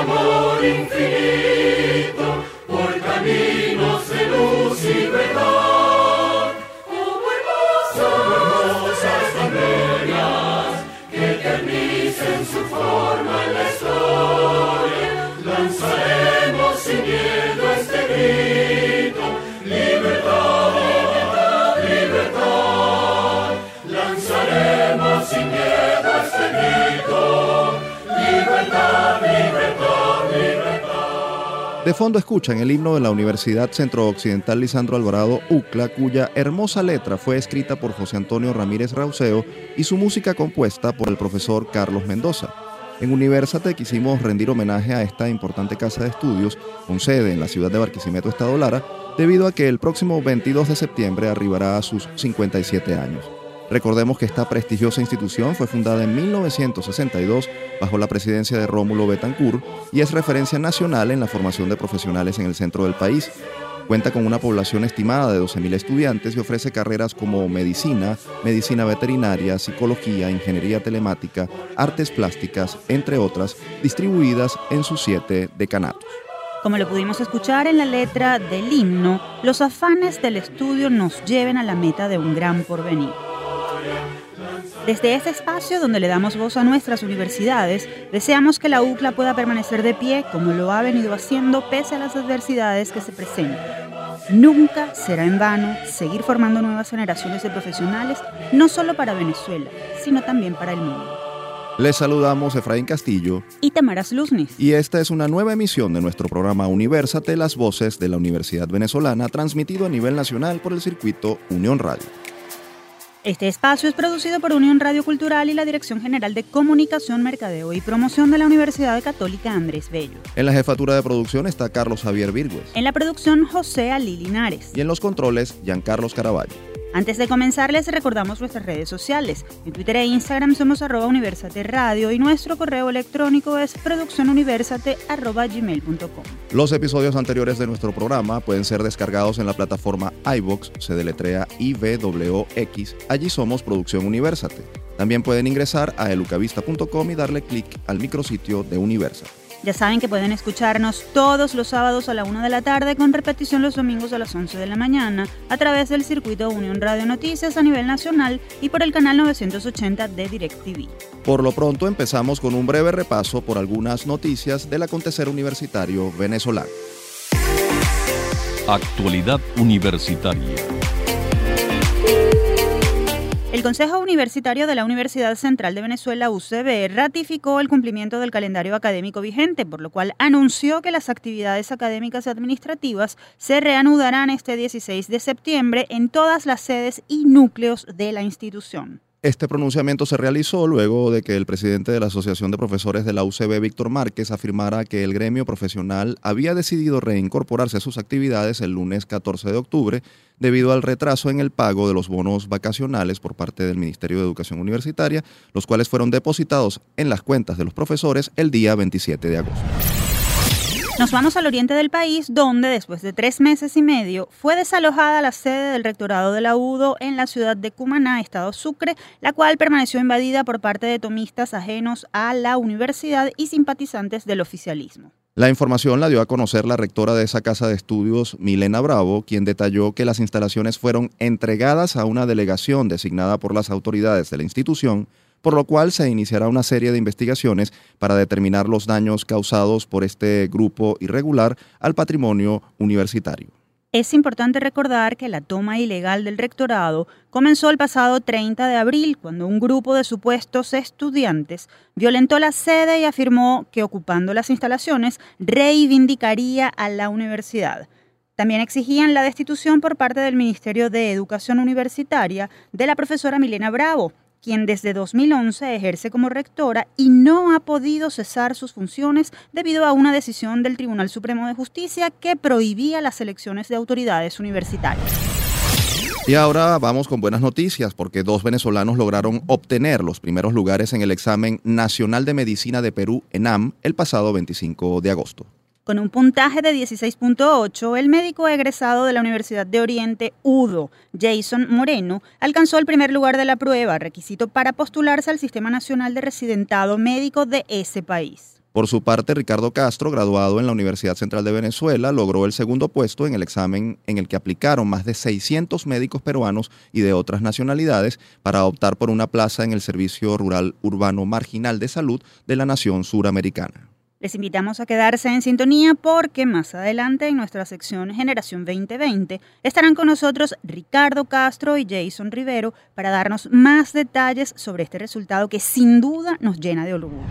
amor infinito por caminos De fondo escuchan el himno de la Universidad Centro Occidental Lisandro Alvarado UCLA, cuya hermosa letra fue escrita por José Antonio Ramírez Rauseo y su música compuesta por el profesor Carlos Mendoza. En Universate quisimos rendir homenaje a esta importante casa de estudios con sede en la ciudad de Barquisimeto, Estado Lara, debido a que el próximo 22 de septiembre arribará a sus 57 años. Recordemos que esta prestigiosa institución fue fundada en 1962 bajo la presidencia de Rómulo Betancourt y es referencia nacional en la formación de profesionales en el centro del país. Cuenta con una población estimada de 12.000 estudiantes y ofrece carreras como medicina, medicina veterinaria, psicología, ingeniería telemática, artes plásticas, entre otras, distribuidas en sus siete decanatos. Como lo pudimos escuchar en la letra del himno, los afanes del estudio nos lleven a la meta de un gran porvenir. Desde este espacio donde le damos voz a nuestras universidades, deseamos que la UCLA pueda permanecer de pie como lo ha venido haciendo pese a las adversidades que se presentan. Nunca será en vano seguir formando nuevas generaciones de profesionales, no solo para Venezuela, sino también para el mundo. Les saludamos Efraín Castillo Y Tamaras Luznis. y esta es una nueva emisión de nuestro programa Universate, las voces de la Universidad Venezolana, transmitido a nivel nacional por el circuito Unión Radio. Este espacio es producido por Unión Radio Cultural y la Dirección General de Comunicación, Mercadeo y Promoción de la Universidad Católica Andrés Bello. En la jefatura de producción está Carlos Javier Virgües En la producción, José Ali Linares. y en los controles Giancarlos Caraballo. Antes de comenzar, les recordamos nuestras redes sociales. En Twitter e Instagram somos arroba Universate Radio y nuestro correo electrónico es produccionuniversate.gmail.com. Los episodios anteriores de nuestro programa pueden ser descargados en la plataforma iVox, se deletrea IVWX. Allí somos Producción Universate. También pueden ingresar a elucavista.com y darle clic al micrositio de Universate. Ya saben que pueden escucharnos todos los sábados a la 1 de la tarde con repetición los domingos a las 11 de la mañana a través del circuito Unión Radio Noticias a nivel nacional y por el canal 980 de DirecTV. Por lo pronto empezamos con un breve repaso por algunas noticias del acontecer universitario venezolano. Actualidad Universitaria. El Consejo Universitario de la Universidad Central de Venezuela, UCB, ratificó el cumplimiento del calendario académico vigente, por lo cual anunció que las actividades académicas y administrativas se reanudarán este 16 de septiembre en todas las sedes y núcleos de la institución. Este pronunciamiento se realizó luego de que el presidente de la Asociación de Profesores de la UCB, Víctor Márquez, afirmara que el gremio profesional había decidido reincorporarse a sus actividades el lunes 14 de octubre debido al retraso en el pago de los bonos vacacionales por parte del Ministerio de Educación Universitaria, los cuales fueron depositados en las cuentas de los profesores el día 27 de agosto. Nos vamos al oriente del país, donde después de tres meses y medio fue desalojada la sede del rectorado de la UDO en la ciudad de Cumaná, estado Sucre, la cual permaneció invadida por parte de tomistas ajenos a la universidad y simpatizantes del oficialismo. La información la dio a conocer la rectora de esa casa de estudios, Milena Bravo, quien detalló que las instalaciones fueron entregadas a una delegación designada por las autoridades de la institución, por lo cual se iniciará una serie de investigaciones para determinar los daños causados por este grupo irregular al patrimonio universitario. Es importante recordar que la toma ilegal del rectorado comenzó el pasado 30 de abril, cuando un grupo de supuestos estudiantes violentó la sede y afirmó que ocupando las instalaciones reivindicaría a la universidad. También exigían la destitución por parte del Ministerio de Educación Universitaria de la profesora Milena Bravo, quien desde 2011 ejerce como rectora y no ha podido cesar sus funciones debido a una decisión del Tribunal Supremo de Justicia que prohibía las elecciones de autoridades universitarias. Y ahora vamos con buenas noticias porque dos venezolanos lograron obtener los primeros lugares en el examen nacional de medicina de Perú, ENAM, el pasado 25 de agosto. Con un puntaje de 16.8, el médico egresado de la Universidad de Oriente, UDO, Jason Moreno, alcanzó el primer lugar de la prueba, requisito para postularse al Sistema Nacional de Residentado Médico de ese país. Por su parte, Ricardo Castro, graduado en la Universidad Central de Venezuela, logró el segundo puesto en el examen en el que aplicaron más de 600 médicos peruanos y de otras nacionalidades para optar por una plaza en el Servicio Rural Urbano Marginal de Salud de la Nación Suramericana. Les invitamos a quedarse en sintonía porque más adelante en nuestra sección Generación 2020 estarán con nosotros Ricardo Castro y Jason Rivero para darnos más detalles sobre este resultado que sin duda nos llena de orgullo.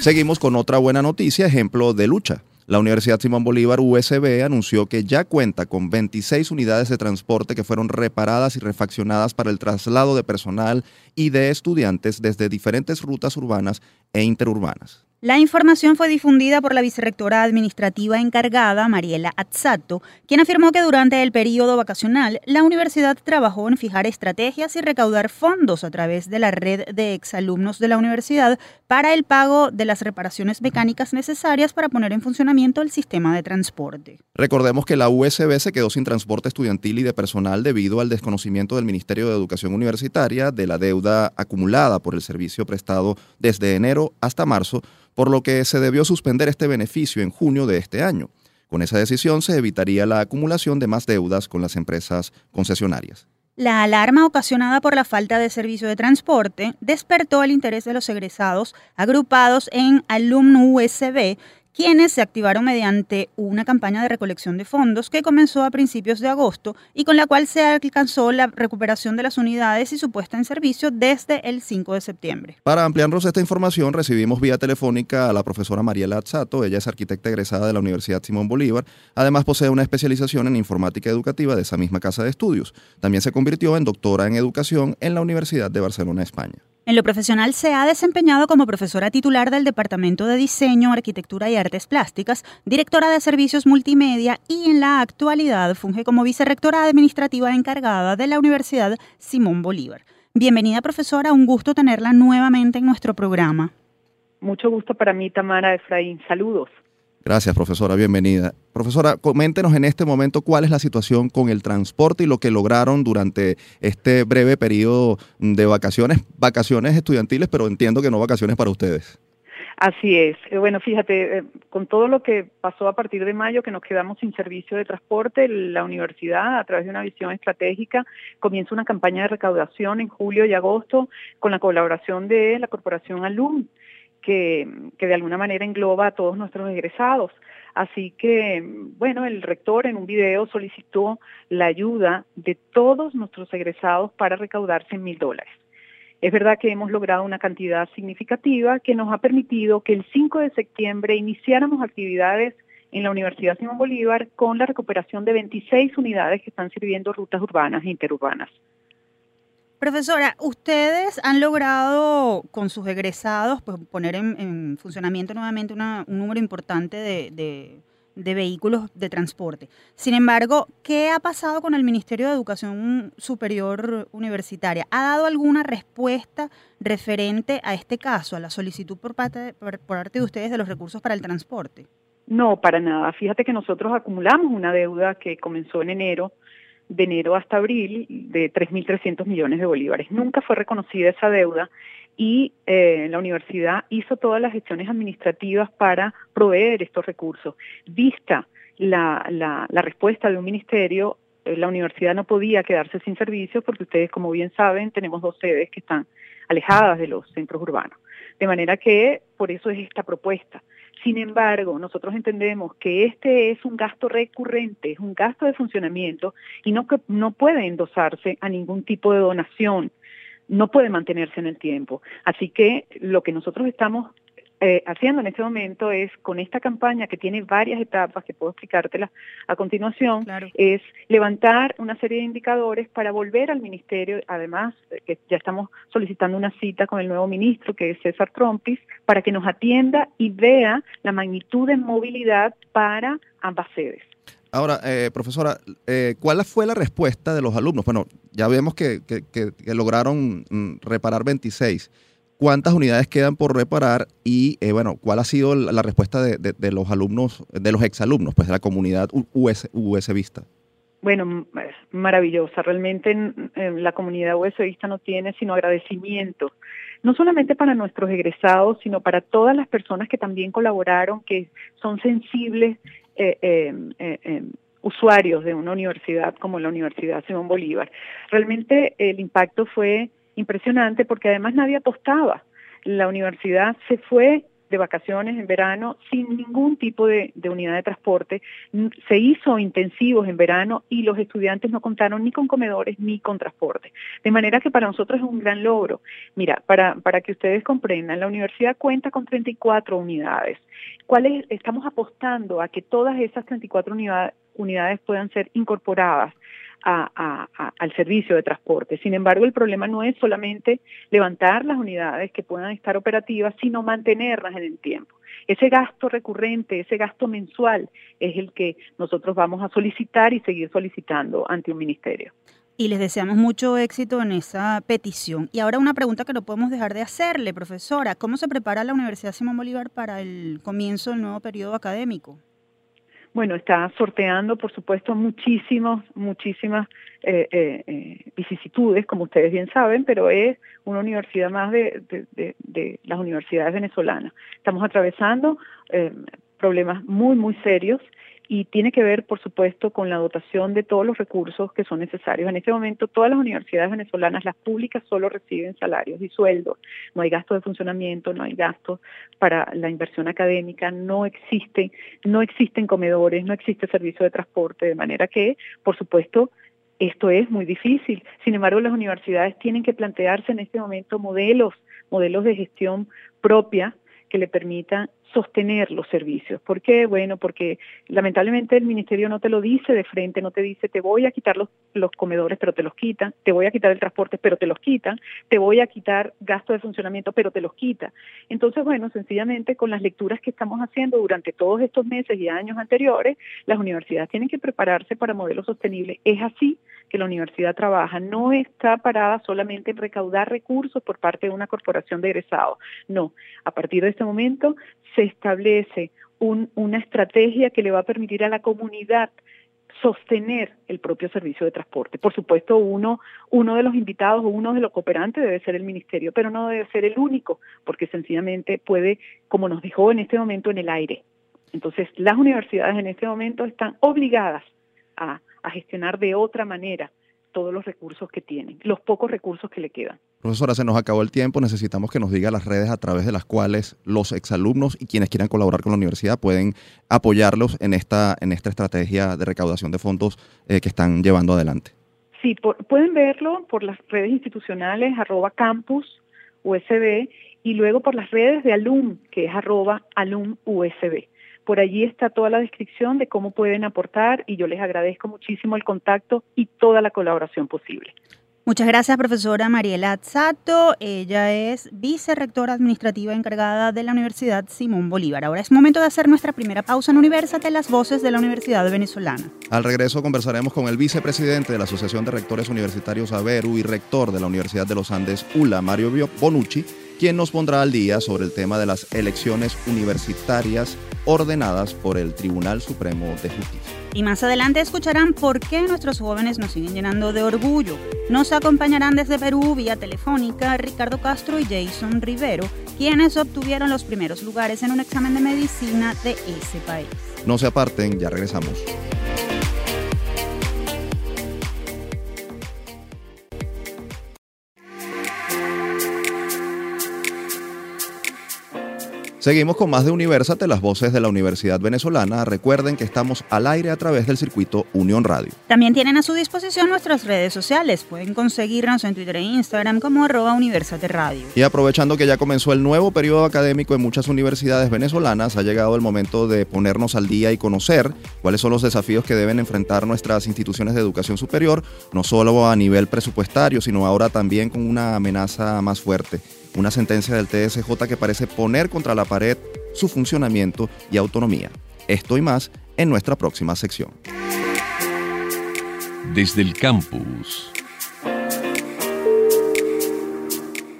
Seguimos con otra buena noticia, ejemplo de lucha. La Universidad Simón Bolívar USB anunció que ya cuenta con 26 unidades de transporte que fueron reparadas y refaccionadas para el traslado de personal y de estudiantes desde diferentes rutas urbanas e interurbanas. La información fue difundida por la vicerrectora administrativa encargada, Mariela Azzato, quien afirmó que durante el periodo vacacional la universidad trabajó en fijar estrategias y recaudar fondos a través de la red de exalumnos de la universidad para el pago de las reparaciones mecánicas necesarias para poner en funcionamiento el sistema de transporte. Recordemos que la USB se quedó sin transporte estudiantil y de personal debido al desconocimiento del Ministerio de Educación Universitaria de la deuda acumulada por el servicio prestado desde enero hasta marzo por lo que se debió suspender este beneficio en junio de este año. Con esa decisión se evitaría la acumulación de más deudas con las empresas concesionarias. La alarma ocasionada por la falta de servicio de transporte despertó el interés de los egresados agrupados en Alumno USB quienes se activaron mediante una campaña de recolección de fondos que comenzó a principios de agosto y con la cual se alcanzó la recuperación de las unidades y su puesta en servicio desde el 5 de septiembre. Para ampliarnos esta información, recibimos vía telefónica a la profesora Mariela Azzato. Ella es arquitecta egresada de la Universidad Simón Bolívar. Además, posee una especialización en informática educativa de esa misma casa de estudios. También se convirtió en doctora en educación en la Universidad de Barcelona, España. En lo profesional se ha desempeñado como profesora titular del Departamento de Diseño, Arquitectura y Artes Plásticas, directora de Servicios Multimedia y en la actualidad funge como vicerrectora administrativa encargada de la Universidad Simón Bolívar. Bienvenida profesora, un gusto tenerla nuevamente en nuestro programa. Mucho gusto para mí, Tamara Efraín. Saludos. Gracias, profesora. Bienvenida. Profesora, coméntenos en este momento cuál es la situación con el transporte y lo que lograron durante este breve periodo de vacaciones, vacaciones estudiantiles, pero entiendo que no vacaciones para ustedes. Así es. Eh, bueno, fíjate, eh, con todo lo que pasó a partir de mayo, que nos quedamos sin servicio de transporte, la universidad, a través de una visión estratégica, comienza una campaña de recaudación en julio y agosto con la colaboración de la Corporación Alum que, de alguna manera engloba a todos nuestros egresados. Así que, bueno, el rector en un video solicitó la ayuda de todos nuestros egresados para recaudar 100 mil dólares. Es verdad que hemos logrado una cantidad significativa que nos ha permitido que el 5 de septiembre iniciáramos actividades en la Universidad Simón Bolívar con la recuperación de 26 unidades que están sirviendo rutas urbanas e interurbanas. Profesora, ustedes han logrado con sus egresados pues, poner en, funcionamiento nuevamente un número importante de, vehículos de transporte. Sin embargo, ¿qué ha pasado con el Ministerio de Educación Superior Universitaria? ¿Ha dado alguna respuesta referente a este caso, a la solicitud por parte, por parte de ustedes de los recursos para el transporte? No, para nada. Fíjate que nosotros acumulamos una deuda que comenzó en enero de enero hasta abril de 3.300 millones de bolívares. Nunca fue reconocida esa deuda y eh, la universidad hizo todas las gestiones administrativas para proveer estos recursos. Vista la, la, respuesta de un ministerio, eh, la universidad no podía quedarse sin servicios porque ustedes, como bien saben, tenemos dos sedes que están alejadas de los centros urbanos. De manera que por eso es esta propuesta. Sin embargo, nosotros entendemos que este es un gasto recurrente, es un gasto de funcionamiento y no, no puede endosarse a ningún tipo de donación, no puede mantenerse en el tiempo. Así que lo que nosotros estamos eh, haciendo en este momento es, con esta campaña que tiene varias etapas, que puedo explicártela a continuación, es levantar una serie de indicadores para volver al ministerio, además que ya estamos solicitando una cita con el nuevo ministro, que es César Trompis, para que nos atienda y vea la magnitud de movilidad para ambas sedes. Ahora, eh, profesora, eh, ¿cuál fue la respuesta de los alumnos? Bueno, ya vemos que, que lograron mm, reparar 26 cuántas unidades quedan por reparar y, eh, bueno, cuál ha sido la respuesta de, los alumnos, de los exalumnos, pues de la comunidad US, US Vista. bueno, maravillosa. Realmente en, la comunidad USOista no tiene sino agradecimiento, no solamente para nuestros egresados, sino para todas las personas que también colaboraron, que son sensibles eh, eh, eh, usuarios de una universidad como la Universidad Simón Bolívar. Realmente el impacto fue impresionante porque además nadie apostaba. La universidad se fue de vacaciones en verano sin ningún tipo de, unidad de transporte. Se hizo intensivos en verano y los estudiantes no contaron ni con comedores ni con transporte. De manera que para nosotros es un gran logro. Mira, para, para que ustedes comprendan, la universidad cuenta con 34 unidades. ¿Cuáles estamos apostando a que todas esas 34 unidades, unidades puedan ser incorporadas al servicio de transporte. Sin embargo, el problema no es solamente levantar las unidades que puedan estar operativas, sino mantenerlas en el tiempo. Ese gasto recurrente, ese gasto mensual es el que nosotros vamos a solicitar y seguir solicitando ante un ministerio. Y les deseamos mucho éxito en esa petición. Y ahora una pregunta que no podemos dejar de hacerle, profesora. ¿Cómo se prepara la Universidad Simón Bolívar para el comienzo del nuevo periodo académico? Bueno, está sorteando, por supuesto, muchísimos, muchísimas eh, eh, eh, vicisitudes, como ustedes bien saben, pero es una universidad más de, de las universidades venezolanas. Estamos atravesando problemas muy, muy serios y tiene que ver, por supuesto, con la dotación de todos los recursos que son necesarios. En este momento, todas las universidades venezolanas, las públicas, solo reciben salarios y sueldos. No hay gasto de funcionamiento, no hay gasto para la inversión académica, no existen, no existen comedores, no existe servicio de transporte, de manera que, por supuesto, esto es muy difícil. Sin embargo, las universidades tienen que plantearse en este momento modelos, modelos de gestión propia que le permitan sostener los servicios. ¿Por qué? Bueno, porque lamentablemente el ministerio no te lo dice de frente, no te dice te voy a quitar los, comedores, pero te los quitan, te voy a quitar el transporte, pero te los quitan, te voy a quitar gasto de funcionamiento, pero te los quita. Entonces, bueno, sencillamente con las lecturas que estamos haciendo durante todos estos meses y años anteriores, las universidades tienen que prepararse para modelos sostenibles. Es así que la universidad trabaja, no está parada solamente en recaudar recursos por parte de una corporación de egresados, no, a partir de este momento establece una estrategia que le va a permitir a la comunidad sostener el propio servicio de transporte. Por supuesto, uno, de los invitados o uno de los cooperantes debe ser el ministerio, pero no debe ser el único, porque sencillamente puede, como nos dijo en este momento, en el aire. Entonces, las universidades en este momento están obligadas a gestionar de otra manera todos los recursos que tienen, los pocos recursos que le quedan. Profesora, se nos acabó el tiempo, necesitamos que nos diga las redes a través de las cuales los exalumnos y quienes quieran colaborar con la universidad pueden apoyarlos en esta, en esta estrategia de recaudación de fondos eh, que están llevando adelante. Sí, pueden verlo por las redes institucionales, arroba campus USB, y luego por las redes de alum, que es arroba alum USB. Por allí está toda la descripción de cómo pueden aportar y yo les agradezco muchísimo el contacto y toda la colaboración posible. Muchas gracias, profesora Mariela Azzato. Ella es vicerrectora administrativa encargada de la Universidad Simón Bolívar. Ahora es momento de hacer nuestra primera pausa en Universate, las voces de la Universidad Venezolana. Al regreso conversaremos con el vicepresidente de la Asociación de Rectores Universitarios Averu y rector de la Universidad de los Andes, ULA, Mario Bonucci, quien nos pondrá al día sobre el tema de las elecciones universitarias ordenadas por el Tribunal Supremo de Justicia. Y más adelante escucharán por qué nuestros jóvenes nos siguen llenando de orgullo. Nos acompañarán desde Perú vía telefónica Ricardo Castro y Jason Rivero, quienes obtuvieron los primeros lugares en un examen de medicina de ese país. No se aparten, ya regresamos. Seguimos con más de Universate, las voces de la Universidad Venezolana. Recuerden que estamos al aire a través del circuito Unión Radio. También tienen a su disposición nuestras redes sociales. Pueden conseguirnos en Twitter e Instagram como arroba Universate Radio. Y aprovechando que ya comenzó el nuevo periodo académico en muchas universidades venezolanas, ha llegado el momento de ponernos al día y conocer cuáles son los desafíos que deben enfrentar nuestras instituciones de educación superior, no solo a nivel presupuestario, sino ahora también con una amenaza más fuerte una sentencia del TSJ que parece poner contra la pared su funcionamiento y autonomía. Esto y más en nuestra próxima sección. Desde el campus.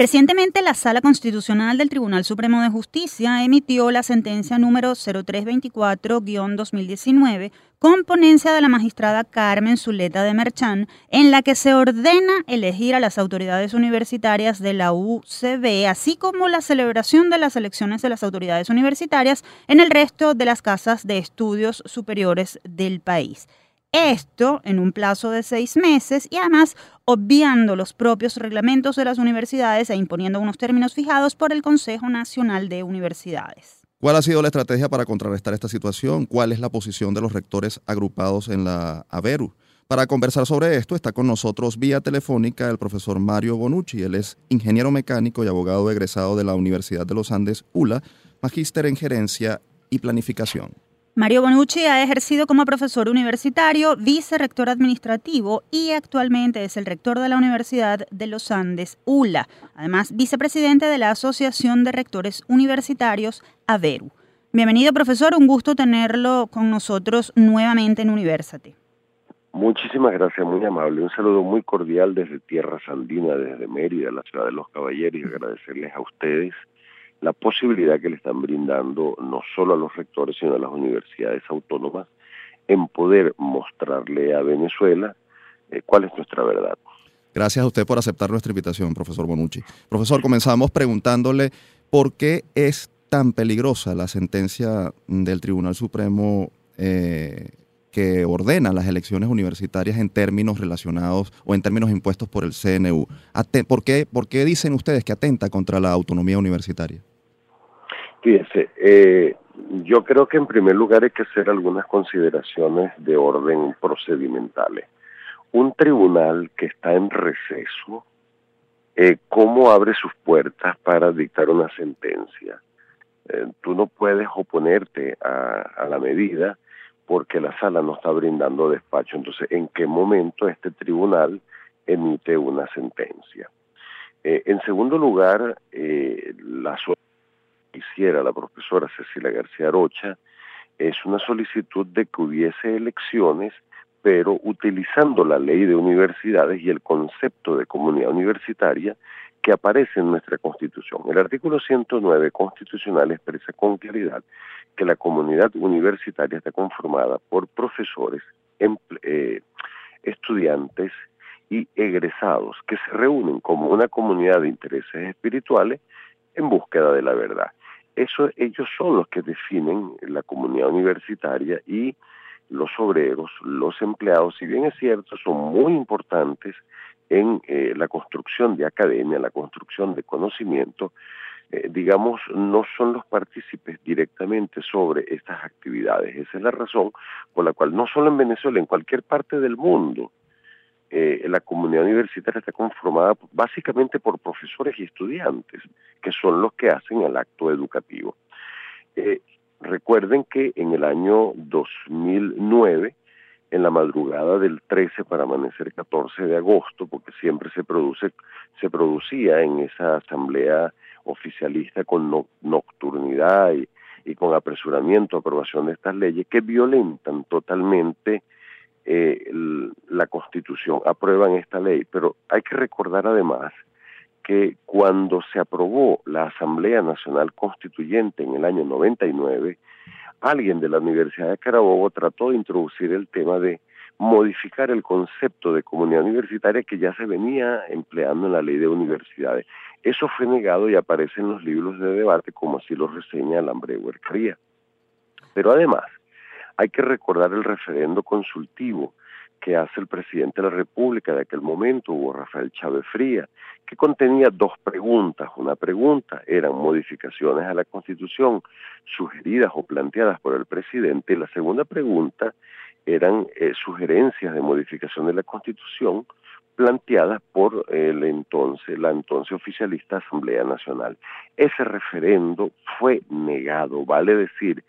Recientemente, la Sala Constitucional del Tribunal Supremo de Justicia emitió la sentencia número 0324-2019 con ponencia de la magistrada Carmen Zuleta de Merchán, en la que se ordena elegir a las autoridades universitarias de la UCB, así como la celebración de las elecciones de las autoridades universitarias en el resto de las casas de estudios superiores del país. Esto en un plazo de seis meses y además obviando los propios reglamentos de las universidades e imponiendo unos términos fijados por el Consejo Nacional de Universidades. ¿Cuál ha sido la estrategia para contrarrestar esta situación? ¿Cuál es la posición de los rectores agrupados en la AVERU? Para conversar sobre esto está con nosotros vía telefónica el profesor Mario Bonucci. Él es ingeniero mecánico y abogado egresado de la Universidad de los Andes, ULA, magíster en gerencia y planificación. Mario Bonucci ha ejercido como profesor universitario, vicerrector administrativo y actualmente es el rector de la Universidad de los Andes, ULA, además vicepresidente de la Asociación de Rectores Universitarios, AVERU. Bienvenido, profesor, un gusto tenerlo con nosotros nuevamente en Universate. Muchísimas gracias, muy amable. Un saludo muy cordial desde Tierra Sandina, desde Mérida, la ciudad de los caballeros, y agradecerles a ustedes la posibilidad que le están brindando no solo a los rectores, sino a las universidades autónomas en poder mostrarle a Venezuela eh, cuál es nuestra verdad. Gracias a usted por aceptar nuestra invitación, profesor Bonucci. Profesor, comenzamos preguntándole por qué es tan peligrosa la sentencia del Tribunal Supremo eh, que ordena las elecciones universitarias en términos relacionados o en términos impuestos por el CNU. ¿Por qué, ¿Por qué dicen ustedes que atenta contra la autonomía universitaria? Fíjese, eh, yo creo que en primer lugar hay que hacer algunas consideraciones de orden procedimentales. Un tribunal que está en receso, eh, ¿cómo abre sus puertas para dictar una sentencia? Eh, tú no puedes oponerte a, la medida porque la sala no está brindando despacho. Entonces, ¿en qué momento este tribunal emite una sentencia? en segundo lugar, la hiciera la profesora Cecilia García Rocha es una solicitud de que hubiese elecciones, pero utilizando la ley de universidades y el concepto de comunidad universitaria que aparece en nuestra Constitución. El artículo 109 constitucional expresa con claridad que la comunidad universitaria está conformada por profesores, eh, estudiantes y egresados que se reúnen como una comunidad de intereses espirituales en búsqueda de la verdad. Eso, ellos son los que definen la comunidad universitaria y los obreros, los empleados, si bien es cierto, son muy importantes en eh, la construcción de academia, la construcción de conocimiento, eh, digamos, no son los partícipes directamente sobre estas actividades. Esa es la razón por la cual no solo en Venezuela, en cualquier parte del mundo, eh, la comunidad universitaria está conformada básicamente por profesores y estudiantes, que son los que hacen el acto educativo. Eh, recuerden que en el año 2009, en la madrugada del 13 para amanecer 14 de agosto, porque siempre se produce, se producía en esa asamblea oficialista con nocturnidad y, y con apresuramiento, aprobación de estas leyes que violentan totalmente eh, la Constitución, aprueban esta ley, pero hay que recordar además que cuando se aprobó la Asamblea Nacional Constituyente en el año 99, alguien de la Universidad de Carabobo trató de introducir el tema de modificar el concepto de comunidad universitaria que ya se venía empleando en la ley de universidades. Eso fue negado y aparece en los libros de debate como así lo reseña Lambre Huercaría. Pero además, hay que recordar el referendo consultivo que hace el presidente de la República de aquel momento, Hugo Rafael Chávez Fría, que contenía dos preguntas. Una pregunta eran modificaciones a la Constitución sugeridas o planteadas por el presidente y la segunda pregunta eran eh, sugerencias de modificación de la Constitución planteadas por la entonces oficialista Asamblea Nacional. Ese referendo fue negado, vale decir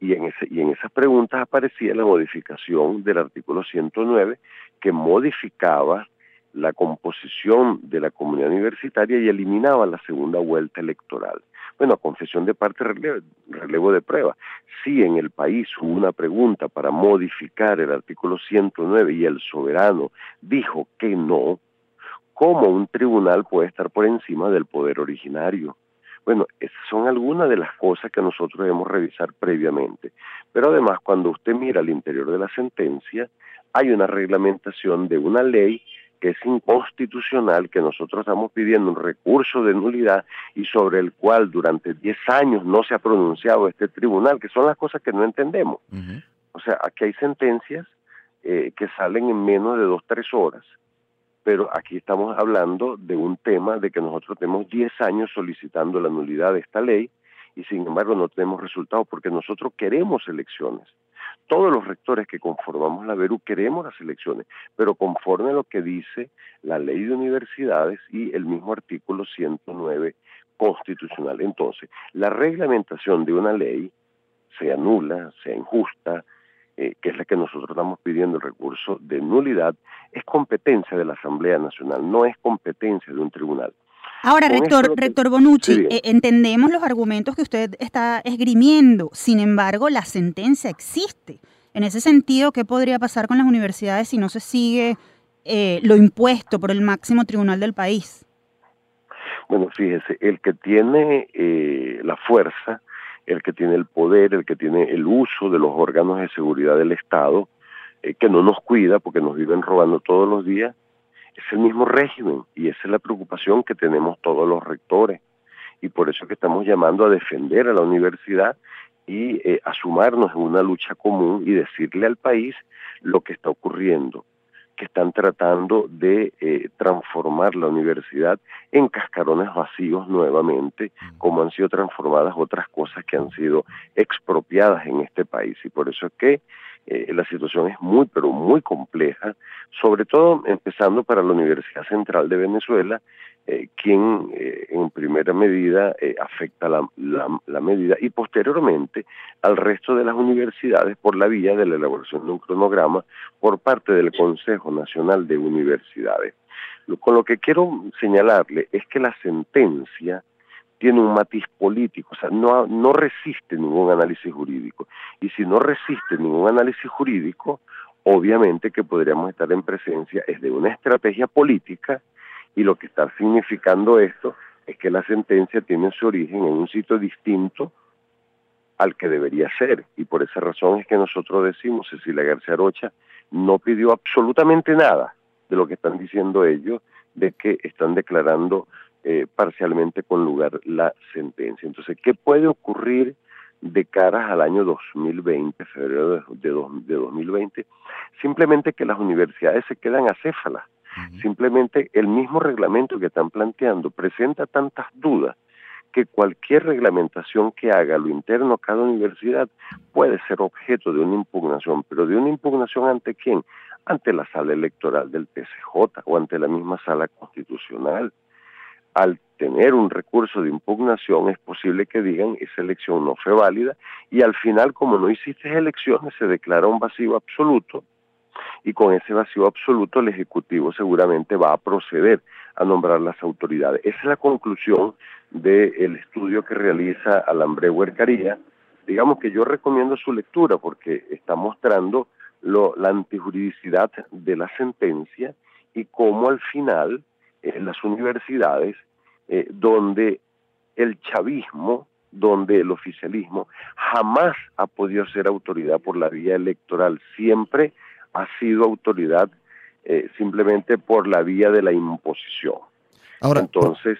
y en, ese, y en esas preguntas aparecía la modificación del artículo 109 que modificaba la composición de la comunidad universitaria y eliminaba la segunda vuelta electoral. Bueno, confesión de parte, relevo, relevo de prueba. Si en el país hubo una pregunta para modificar el artículo 109 y el soberano dijo que no, cómo un tribunal puede estar por encima del poder originario. Bueno, esas son algunas de las cosas que nosotros debemos revisar previamente. Pero además, cuando usted mira al interior de la sentencia, hay una reglamentación de una ley que es inconstitucional, que nosotros estamos pidiendo un recurso de nulidad y sobre el cual durante 10 años no se ha pronunciado este tribunal, que son las cosas que no entendemos. O sea, aquí hay sentencias eh, que salen en menos de dos, tres horas, pero aquí estamos hablando de un tema de que nosotros tenemos 10 años solicitando la nulidad de esta ley y sin embargo no tenemos resultados porque nosotros queremos elecciones todos los rectores que conformamos la Veru queremos las elecciones, pero conforme a lo que dice la ley de universidades y el mismo artículo 109 constitucional. Entonces, la reglamentación de una ley, sea nula, sea injusta, eh, que es la que nosotros estamos pidiendo el recurso de nulidad, es competencia de la Asamblea Nacional, no es competencia de un tribunal. Ahora, rector, rector Bonucci, eh, entendemos los argumentos que usted está esgrimiendo, sin embargo, la sentencia existe. En ese sentido, ¿qué podría pasar con las universidades si no se sigue eh, lo impuesto por el máximo tribunal del país? Bueno, fíjese, el que tiene eh, la fuerza, el que tiene el poder, el que tiene el uso de los órganos de seguridad del Estado, que no nos cuida porque nos viven robando todos los días, es el mismo régimen y esa es la preocupación que tenemos todos los rectores. Y por eso es que estamos llamando a defender a la universidad y eh, a sumarnos en una lucha común y decirle al país lo que está ocurriendo, que están tratando de eh, transformar la universidad en cascarones vacíos nuevamente, como han sido transformadas otras cosas que han sido expropiadas en este país. Y por eso es que eh, la situación es muy, pero muy compleja, sobre todo empezando para la Universidad Central de Venezuela, eh, quien eh, en primera medida afecta la, la, medida y posteriormente al resto de las universidades por la vía de la elaboración de un cronograma por parte del Consejo Nacional de Universidades. Con lo que quiero señalarle es que la sentencia tiene un matiz político, o sea, no, no resiste ningún análisis jurídico. Y si no resiste ningún análisis jurídico, obviamente que podríamos estar en presencia es de una estrategia política y lo que está significando esto es que la sentencia tiene su origen en un sitio distinto al que debería ser. Y por esa razón es que nosotros decimos, Cecilia García Rocha no pidió absolutamente nada de lo que están diciendo ellos, de que están declarando eh, parcialmente con lugar la sentencia. Entonces, ¿qué puede ocurrir de cara al año 2020, febrero de, de, 2020? Simplemente que las universidades se quedan acéfalas. Simplemente el mismo reglamento que están planteando presenta tantas dudas que cualquier reglamentación que haga lo interno a cada universidad puede ser objeto de una impugnación, pero de una impugnación ante quién? Ante la sala electoral del TCJ o ante la misma sala constitucional al tener un recurso de impugnación es posible que digan esa elección no fue válida y al final como no hiciste elecciones se declara un vacío absoluto y con ese vacío absoluto el Ejecutivo seguramente va a proceder a nombrar las autoridades. Esa es la conclusión del estudio que realiza Alambre Huercaría. Digamos que yo recomiendo su lectura porque está mostrando lo, la antijuridicidad de la sentencia y cómo al final las universidades eh, donde el chavismo, donde el oficialismo jamás ha podido ser autoridad por la vía electoral, siempre ha sido autoridad eh, simplemente por la vía de la imposición. Ahora, entonces...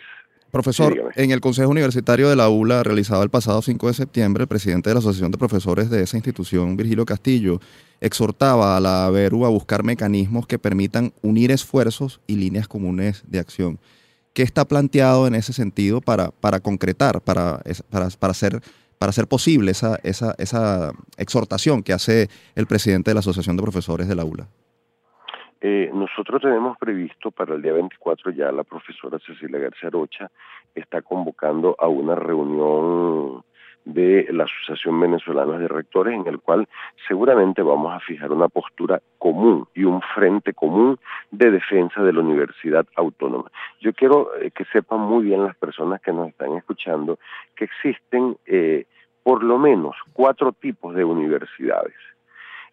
Profesor, en el Consejo Universitario de la ULA realizado el pasado 5 de septiembre, el presidente de la Asociación de Profesores de esa institución, Virgilio Castillo, exhortaba a la ABERU a buscar mecanismos que permitan unir esfuerzos y líneas comunes de acción. ¿Qué está planteado en ese sentido para, para concretar, para, para, para, hacer, para hacer posible esa, esa, esa exhortación que hace el presidente de la Asociación de Profesores de la ULA? Eh, nosotros tenemos previsto para el día 24 ya la profesora Cecilia García Rocha está convocando a una reunión de la Asociación Venezolana de Rectores en el cual seguramente vamos a fijar una postura común y un frente común de defensa de la Universidad Autónoma. Yo quiero eh, que sepan muy bien las personas que nos están escuchando que existen eh, por lo menos cuatro tipos de universidades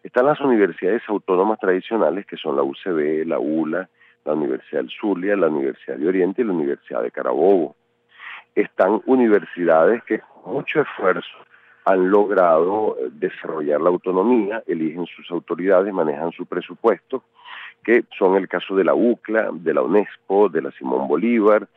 están las universidades autónomas tradicionales, que son la UCB, la ULA, la Universidad del Zulia, la Universidad de Oriente y la Universidad de Carabobo. Están universidades que con mucho esfuerzo han logrado eh, desarrollar la autonomía, eligen sus autoridades, manejan su presupuesto, que son el caso de la UCLA, de la UNESCO, de la Simón Bolívar,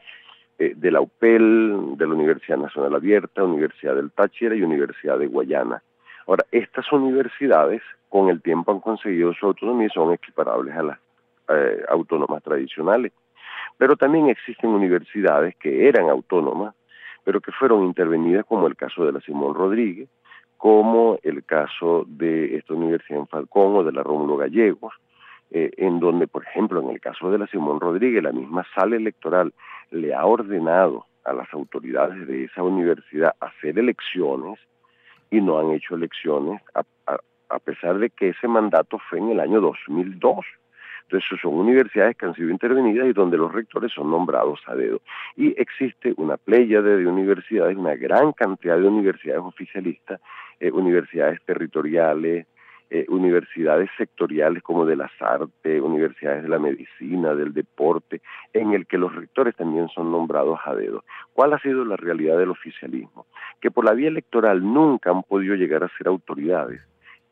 eh, de la UPEL, de la Universidad Nacional Abierta, Universidad del Táchira y Universidad de Guayana. Ahora, estas universidades con el tiempo han conseguido su autonomía y son equiparables a las eh, autónomas tradicionales. Pero también existen universidades que eran autónomas, pero que fueron intervenidas, como el caso de la Simón Rodríguez, como el caso de esta universidad en Falcón o de la Rómulo Gallegos, eh, en donde, por ejemplo, en el caso de la Simón Rodríguez, la misma sala electoral le ha ordenado a las autoridades de esa universidad hacer elecciones y no han hecho elecciones a, a pesar de que ese mandato fue en el año 2002. Entonces son universidades que han sido intervenidas y donde los rectores son nombrados a dedo. Y existe una playa de universidades, una gran cantidad de universidades oficialistas, eh, universidades territoriales, eh, universidades sectoriales como de las artes, universidades de la medicina, del deporte, en el que los rectores también son nombrados a dedo. ¿Cuál ha sido la realidad del oficialismo? Que por la vía electoral nunca han podido llegar a ser autoridades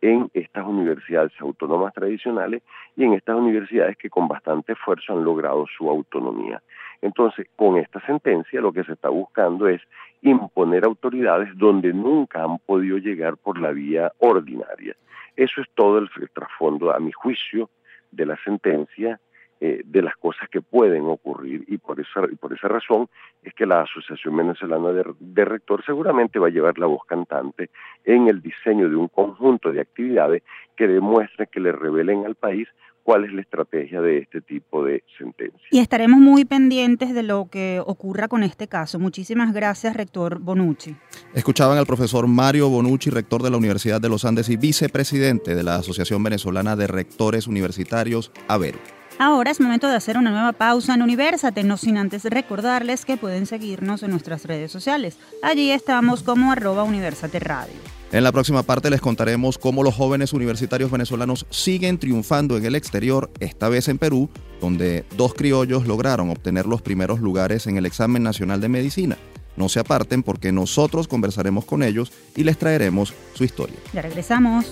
en estas universidades autónomas tradicionales y en estas universidades que con bastante esfuerzo han logrado su autonomía. Entonces, con esta sentencia lo que se está buscando es imponer autoridades donde nunca han podido llegar por la vía ordinaria. Eso es todo el, trasfondo, a mi juicio, de la sentencia eh, de las cosas que pueden ocurrir y por esa, y por esa razón es que la Asociación Venezolana de, de Rector seguramente va a llevar la voz cantante en el diseño de un conjunto de actividades que demuestre que le revelen al país cuál es la estrategia de este tipo de sentencias. Y estaremos muy pendientes de lo que ocurra con este caso. Muchísimas gracias, rector Bonucci. Escuchaban al profesor Mario Bonucci, rector de la Universidad de los Andes y vicepresidente de la Asociación Venezolana de Rectores Universitarios, AVERO. Ahora es momento de hacer una nueva pausa en Universate, no sin antes recordarles que pueden seguirnos en nuestras redes sociales. Allí estamos como arroba Universate Radio. En la próxima parte les contaremos cómo los jóvenes universitarios venezolanos siguen triunfando en el exterior, esta vez en Perú, donde dos criollos lograron obtener los primeros lugares en el examen nacional de medicina. No se aparten porque nosotros conversaremos con ellos y les traeremos su historia. Ya regresamos.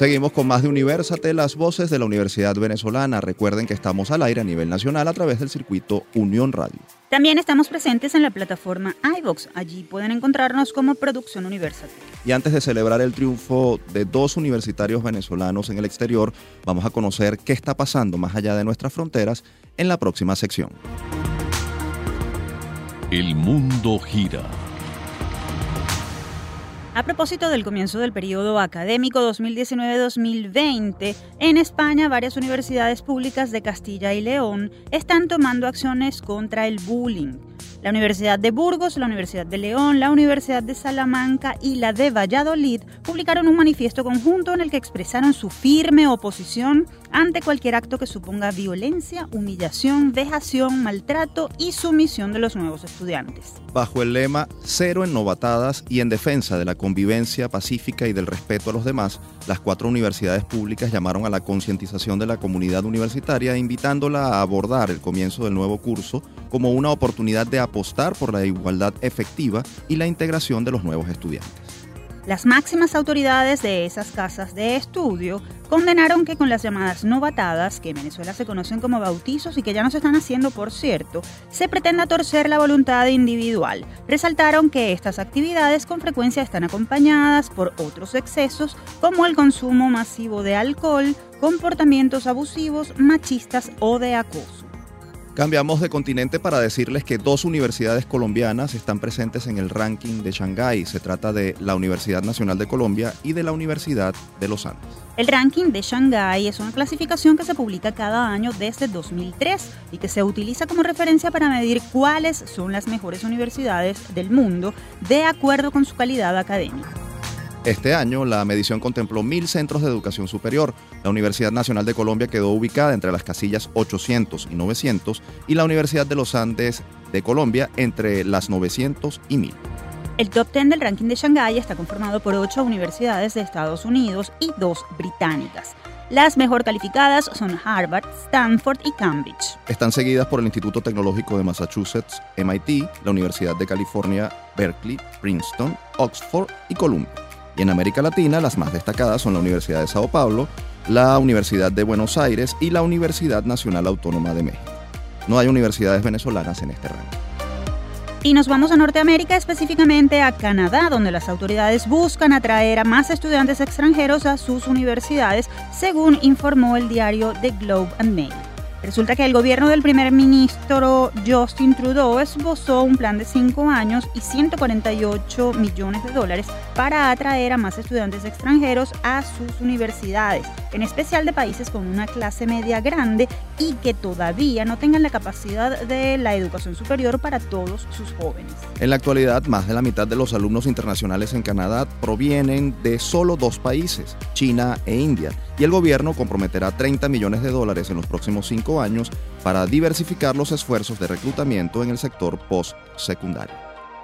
Seguimos con más de Universate, las voces de la Universidad Venezolana. Recuerden que estamos al aire a nivel nacional a través del circuito Unión Radio. También estamos presentes en la plataforma iVox. Allí pueden encontrarnos como Producción Universate. Y antes de celebrar el triunfo de dos universitarios venezolanos en el exterior, vamos a conocer qué está pasando más allá de nuestras fronteras en la próxima sección. El mundo gira a propósito del comienzo del periodo académico 2019-2020, en España varias universidades públicas de Castilla y León están tomando acciones contra el bullying. La Universidad de Burgos, la Universidad de León, la Universidad de Salamanca y la de Valladolid publicaron un manifiesto conjunto en el que expresaron su firme oposición ante cualquier acto que suponga violencia, humillación, vejación, maltrato y sumisión de los nuevos estudiantes. Bajo el lema Cero en novatadas y en defensa de la convivencia pacífica y del respeto a los demás, las cuatro universidades públicas llamaron a la concientización de la comunidad universitaria invitándola a abordar el comienzo del nuevo curso como una oportunidad de apostar por la igualdad efectiva y la integración de los nuevos estudiantes. Las máximas autoridades de esas casas de estudio condenaron que con las llamadas novatadas, que en Venezuela se conocen como bautizos y que ya no se están haciendo, por cierto, se pretenda torcer la voluntad individual. Resaltaron que estas actividades con frecuencia están acompañadas por otros excesos como el consumo masivo de alcohol, comportamientos abusivos, machistas o de acoso. Cambiamos de continente para decirles que dos universidades colombianas están presentes en el ranking de Shanghái. Se trata de la Universidad Nacional de Colombia y de la Universidad de Los Andes. El ranking de Shanghái es una clasificación que se publica cada año desde 2003 y que se utiliza como referencia para medir cuáles son las mejores universidades del mundo de acuerdo con su calidad académica. Este año, la medición contempló mil centros de educación superior. La Universidad Nacional de Colombia quedó ubicada entre las casillas 800 y 900 y la Universidad de los Andes de Colombia entre las 900 y 1000. El top 10 del ranking de Shanghái está conformado por ocho universidades de Estados Unidos y dos británicas. Las mejor calificadas son Harvard, Stanford y Cambridge. Están seguidas por el Instituto Tecnológico de Massachusetts, MIT, la Universidad de California, Berkeley, Princeton, Oxford y Columbia. En América Latina, las más destacadas son la Universidad de Sao Paulo, la Universidad de Buenos Aires y la Universidad Nacional Autónoma de México. No hay universidades venezolanas en este ranking. Y nos vamos a Norteamérica, específicamente a Canadá, donde las autoridades buscan atraer a más estudiantes extranjeros a sus universidades, según informó el diario The Globe and Mail. Resulta que el gobierno del primer ministro Justin Trudeau esbozó un plan de cinco años y 148 millones de dólares para atraer a más estudiantes extranjeros a sus universidades, en especial de países con una clase media grande y que todavía no tengan la capacidad de la educación superior para todos sus jóvenes. En la actualidad, más de la mitad de los alumnos internacionales en Canadá provienen de solo dos países, China e India, y el gobierno comprometerá 30 millones de dólares en los próximos cinco años para diversificar los esfuerzos de reclutamiento en el sector post-secundario.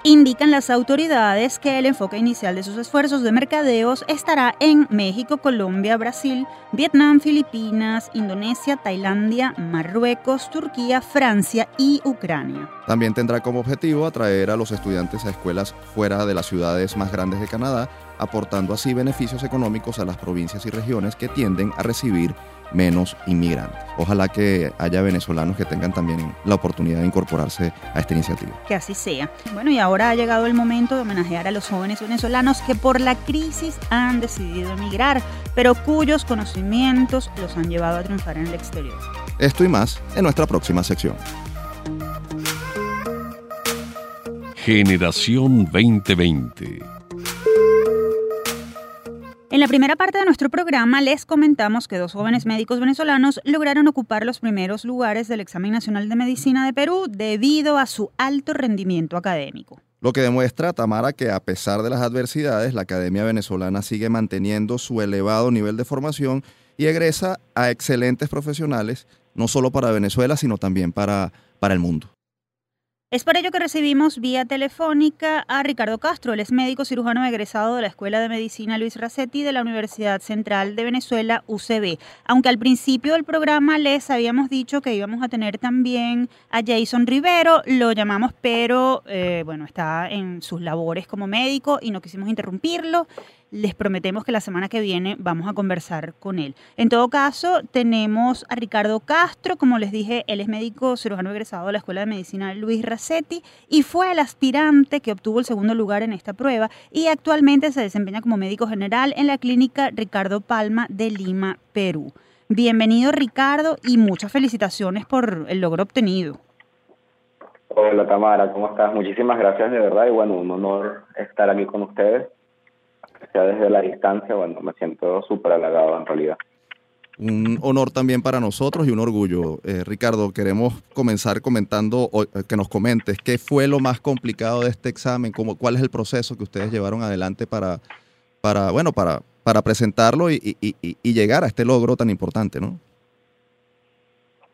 Indican las autoridades que el enfoque inicial de sus esfuerzos de mercadeos estará en México, Colombia, Brasil, Vietnam, Filipinas, Indonesia, Tailandia, Marruecos, Turquía, Francia y Ucrania. También tendrá como objetivo atraer a los estudiantes a escuelas fuera de las ciudades más grandes de Canadá, aportando así beneficios económicos a las provincias y regiones que tienden a recibir menos inmigrantes. Ojalá que haya venezolanos que tengan también la oportunidad de incorporarse a esta iniciativa. Que así sea. Bueno, y ahora ha llegado el momento de homenajear a los jóvenes venezolanos que por la crisis han decidido emigrar, pero cuyos conocimientos los han llevado a triunfar en el exterior. Esto y más en nuestra próxima sección. Generación 2020 en la primera parte de nuestro programa les comentamos que dos jóvenes médicos venezolanos lograron ocupar los primeros lugares del examen nacional de medicina de Perú debido a su alto rendimiento académico. Lo que demuestra, Tamara, que a pesar de las adversidades, la Academia Venezolana sigue manteniendo su elevado nivel de formación y egresa a excelentes profesionales, no solo para Venezuela, sino también para, para el mundo. Es por ello que recibimos vía telefónica a Ricardo Castro, él es médico cirujano egresado de la Escuela de Medicina Luis Racetti de la Universidad Central de Venezuela, UCB. Aunque al principio del programa les habíamos dicho que íbamos a tener también a Jason Rivero, lo llamamos, pero eh, bueno, está en sus labores como médico y no quisimos interrumpirlo les prometemos que la semana que viene vamos a conversar con él. En todo caso, tenemos a Ricardo Castro, como les dije, él es médico cirujano egresado de la Escuela de Medicina Luis Racetti y fue el aspirante que obtuvo el segundo lugar en esta prueba y actualmente se desempeña como médico general en la clínica Ricardo Palma de Lima, Perú. Bienvenido Ricardo y muchas felicitaciones por el logro obtenido. Hola Tamara, ¿cómo estás? Muchísimas gracias de verdad y bueno, un honor estar aquí con ustedes sea desde la distancia, bueno, me siento súper halagado en realidad. Un honor también para nosotros y un orgullo. Eh, Ricardo, queremos comenzar comentando, eh, que nos comentes qué fue lo más complicado de este examen, cómo, cuál es el proceso que ustedes llevaron adelante para, para bueno, para, para presentarlo y, y, y, llegar a este logro tan importante, ¿no?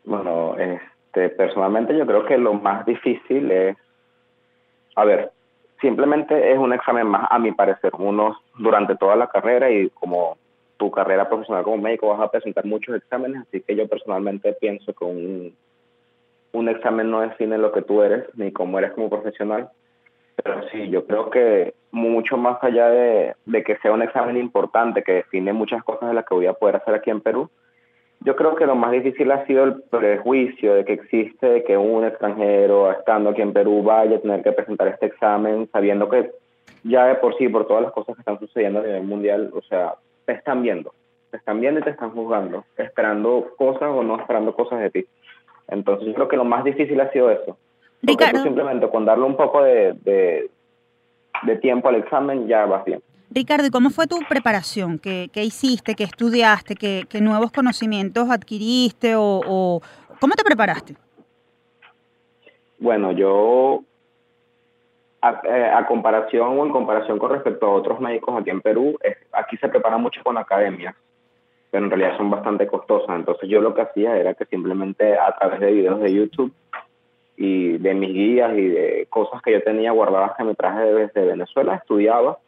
Bueno, este, personalmente yo creo que lo más difícil es, a ver, simplemente es un examen más, a mi parecer. Uno durante toda la carrera y como tu carrera profesional como médico vas a presentar muchos exámenes, así que yo personalmente pienso que un, un examen no define lo que tú eres ni cómo eres como profesional. Pero sí, yo creo que mucho más allá de, de que sea un examen importante que define muchas cosas de las que voy a poder hacer aquí en Perú, yo creo que lo más difícil ha sido el prejuicio de que existe que un extranjero, estando aquí en Perú, vaya a tener que presentar este examen, sabiendo que ya de por sí, por todas las cosas que están sucediendo a nivel mundial, o sea, te están viendo, te están viendo y te están juzgando, esperando cosas o no esperando cosas de ti. Entonces, yo creo que lo más difícil ha sido eso. Porque simplemente con darle un poco de, de, de tiempo al examen ya vas bien. Ricardo, ¿y cómo fue tu preparación? ¿Qué, hiciste? ¿Qué estudiaste? ¿Qué, nuevos conocimientos adquiriste? O, ¿Cómo te preparaste? Bueno, yo eh, a, comparación o en comparación con respecto a otros médicos aquí en Perú, aquí se prepara mucho con academias, pero en realidad son bastante costosas. Entonces yo lo que hacía era que simplemente a través de videos de YouTube y de mis guías y de cosas que yo tenía guardadas que me traje desde Venezuela, estudiaba.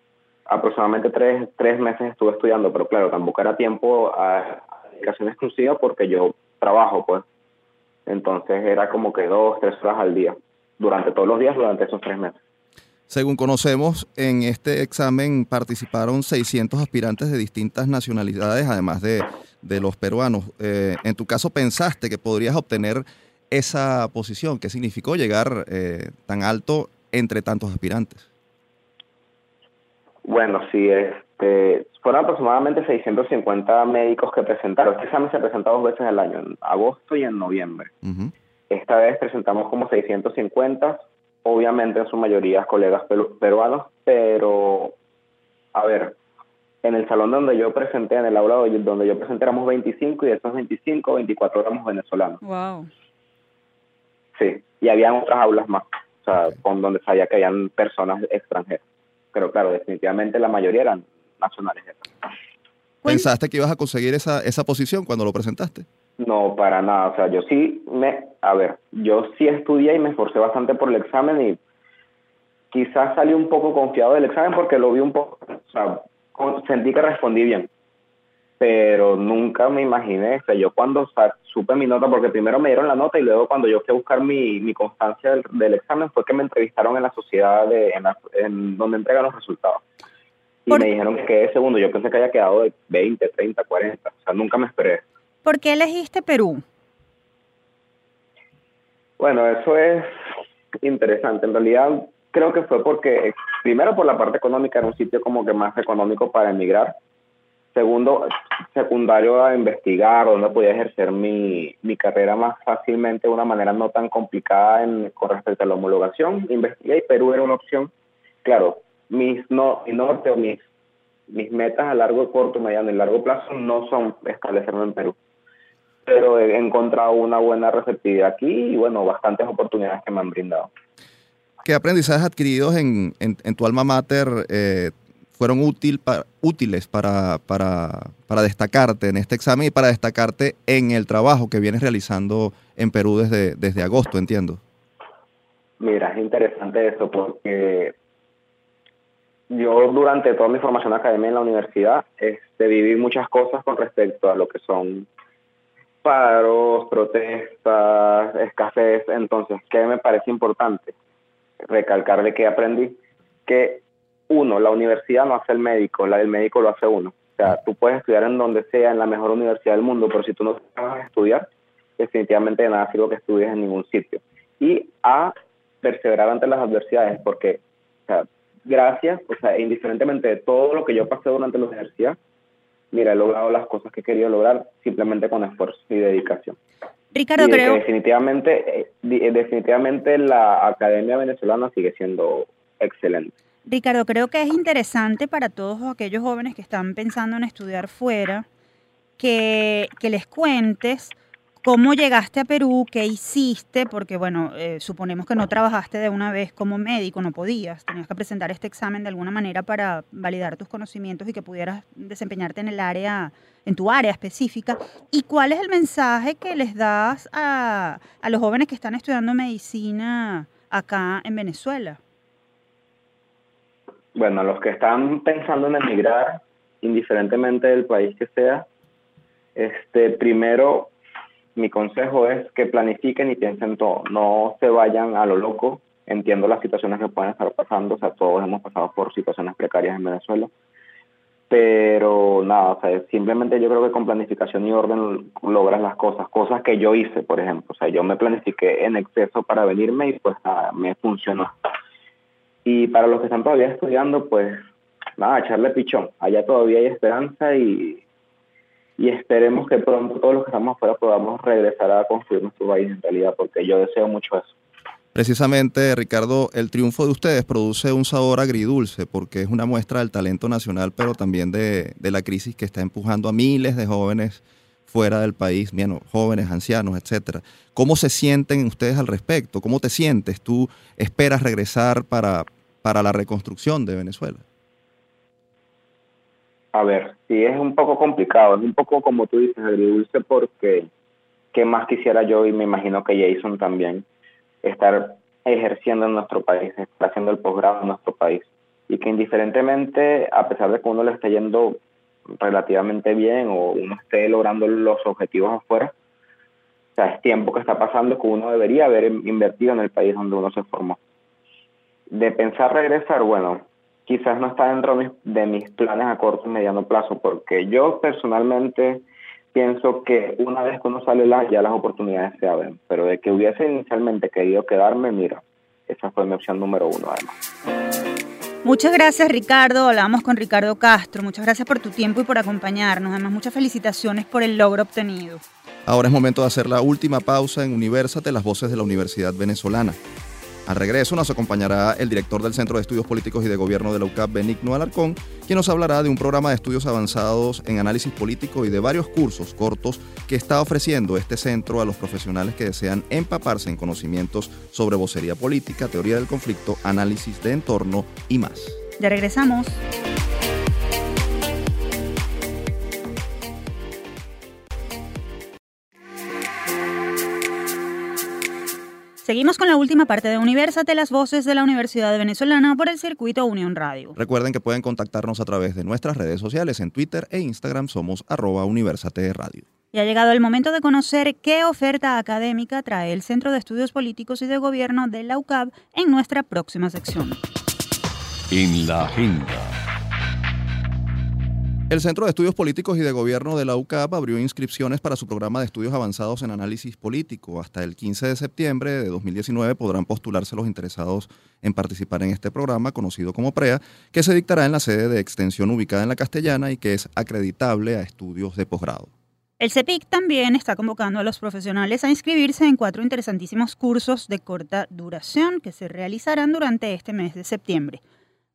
Aproximadamente tres, tres meses estuve estudiando, pero claro, tampoco era tiempo a, dedicación exclusiva porque yo trabajo, pues. Entonces era como que dos, tres horas al día, durante todos los días, durante esos tres meses. Según conocemos, en este examen participaron 600 aspirantes de distintas nacionalidades, además de, de los peruanos. Eh, en tu caso, ¿pensaste que podrías obtener esa posición? ¿Qué significó llegar eh, tan alto entre tantos aspirantes? Bueno, sí, este, fueron aproximadamente 650 médicos que presentaron. Este examen se presenta dos veces al año, en agosto y en noviembre. Esta vez presentamos como 650 obviamente en su mayoría colegas peruanos, pero a ver, en el salón donde yo presenté, en el aula donde yo presenté éramos 25 y de esos 25, 24 éramos venezolanos. Wow. Sí, y habían otras aulas más, o sea, con donde sabía que habían personas extranjeras. Pero claro, definitivamente la mayoría eran nacionales. ¿Pensaste que ibas a conseguir esa, esa posición cuando lo presentaste? No, para nada. O sea, yo sí me, a ver, yo sí estudié y me esforcé bastante por el examen y quizás salí un poco confiado del examen porque lo vi un poco, o sea, sentí que respondí bien, pero nunca me imaginé, o sea, yo cuando supe mi nota, porque primero me dieron la nota y luego cuando yo fui a buscar mi, mi constancia del, examen fue que me entrevistaron en la sociedad de, en, donde entregan los resultados. Y me dijeron que quedé segundo, yo pensé que había quedado de 20, 30, 40, o sea, nunca me esperé. ¿Por qué elegiste Perú? Bueno, eso es interesante. En realidad creo que fue porque, primero por la parte económica, era un sitio como que más económico para emigrar. Segundo, secundario a investigar, donde podía ejercer mi, mi carrera más fácilmente de una manera no tan complicada en, con respecto a la homologación. Investigué y Perú era una opción. Claro, mis no, mi norte o mis, mis metas a largo, corto, mediano y largo plazo no son establecerme en Perú pero he encontrado una buena receptividad aquí y bueno, bastantes oportunidades que me han brindado. ¿Qué aprendizajes adquiridos en, tu alma mater eh, fueron útil útiles para, para, destacarte en este examen y para destacarte en el trabajo que vienes realizando en Perú desde, desde agosto, entiendo? Mira, es interesante eso porque yo durante toda mi formación académica en la universidad este, viví muchas cosas con respecto a lo que son paros, protestas, escasez. Entonces, ¿qué me parece importante? Recalcar de que aprendí que uno, la universidad no hace el médico, la del médico lo hace uno. O sea, tú puedes estudiar en donde sea, en la mejor universidad del mundo, pero si tú no sabes estudiar, definitivamente de nada sirve que estudies en ningún sitio. Y a perseverar ante las adversidades, porque, o sea, gracias, o sea, indiferentemente de todo lo que yo pasé durante la universidad, mira, he logrado las cosas que he querido lograr simplemente con esfuerzo y dedicación. Ricardo, creo... definitivamente, eh, eh, definitivamente la academia venezolana sigue siendo excelente. Ricardo, creo que es interesante para todos aquellos jóvenes que están pensando en estudiar fuera, que, que les cuentes ¿Cómo llegaste a Perú? ¿Qué hiciste? Porque, bueno, eh, suponemos que no trabajaste de una vez como médico, no podías. Tenías que presentar este examen de alguna manera para validar tus conocimientos y que pudieras desempeñarte en el área, en tu área específica. ¿Y cuál es el mensaje que les das a, a los jóvenes que están estudiando medicina acá en Venezuela? Bueno, los que están pensando en emigrar, indiferentemente del país que sea, este, primero mi consejo es que planifiquen y piensen todo, no se vayan a lo loco. Entiendo las situaciones que pueden estar pasando, o sea, todos hemos pasado por situaciones precarias en Venezuela, pero nada, o sea, simplemente yo creo que con planificación y orden logras las cosas, cosas que yo hice, por ejemplo, o sea, yo me planifiqué en exceso para venirme y pues nada, me funcionó. Y para los que están todavía estudiando, pues nada, echarle pichón, allá todavía hay esperanza y y esperemos que pronto todos los que estamos afuera podamos regresar a construir nuestro país en realidad, porque yo deseo mucho eso. Precisamente, Ricardo, el triunfo de ustedes produce un sabor agridulce porque es una muestra del talento nacional, pero también de, la crisis que está empujando a miles de jóvenes fuera del país, jóvenes, ancianos, etcétera. ¿Cómo se sienten ustedes al respecto? ¿Cómo te sientes? ¿Tú esperas regresar para, para la reconstrucción de Venezuela? A ver, sí es un poco complicado, es un poco como tú dices, agridulce, porque qué más quisiera yo y me imagino que Jason también, estar ejerciendo en nuestro país, estar haciendo el posgrado en nuestro país. Y que indiferentemente, a pesar de que uno le esté yendo relativamente bien o uno esté logrando los objetivos afuera, o sea, es tiempo que está pasando que uno debería haber invertido en el país donde uno se formó. De pensar regresar, bueno, quizás no está dentro de mis planes a corto y mediano plazo, porque yo personalmente pienso que una vez que uno sale la, ya las oportunidades se abren, pero de que hubiese inicialmente querido quedarme, mira, esa fue mi opción número uno además. Muchas gracias Ricardo, hablamos con Ricardo Castro, muchas gracias por tu tiempo y por acompañarnos, además muchas felicitaciones por el logro obtenido. Ahora es momento de hacer la última pausa en Universate, las voces de la Universidad Venezolana. Al regreso nos acompañará el director del Centro de Estudios Políticos y de Gobierno de la UCAP, Benigno Alarcón, quien nos hablará de un programa de estudios avanzados en análisis político y de varios cursos cortos que está ofreciendo este centro a los profesionales que desean empaparse en conocimientos sobre vocería política, teoría del conflicto, análisis de entorno y más. Ya regresamos. Seguimos con la última parte de Universate, las voces de la Universidad Venezolana por el circuito Unión Radio. Recuerden que pueden contactarnos a través de nuestras redes sociales en Twitter e Instagram somos arroba Universate Radio. Y ha llegado el momento de conocer qué oferta académica trae el Centro de Estudios Políticos y de Gobierno de la UCAB en nuestra próxima sección. En la agenda. El Centro de Estudios Políticos y de Gobierno de la UCAP abrió inscripciones para su programa de estudios avanzados en análisis político. Hasta el 15 de septiembre de 2019 podrán postularse los interesados en participar en este programa, conocido como PREA, que se dictará en la sede de extensión ubicada en la Castellana y que es acreditable a estudios de posgrado. El CEPIC también está convocando a los profesionales a inscribirse en cuatro interesantísimos cursos de corta duración que se realizarán durante este mes de septiembre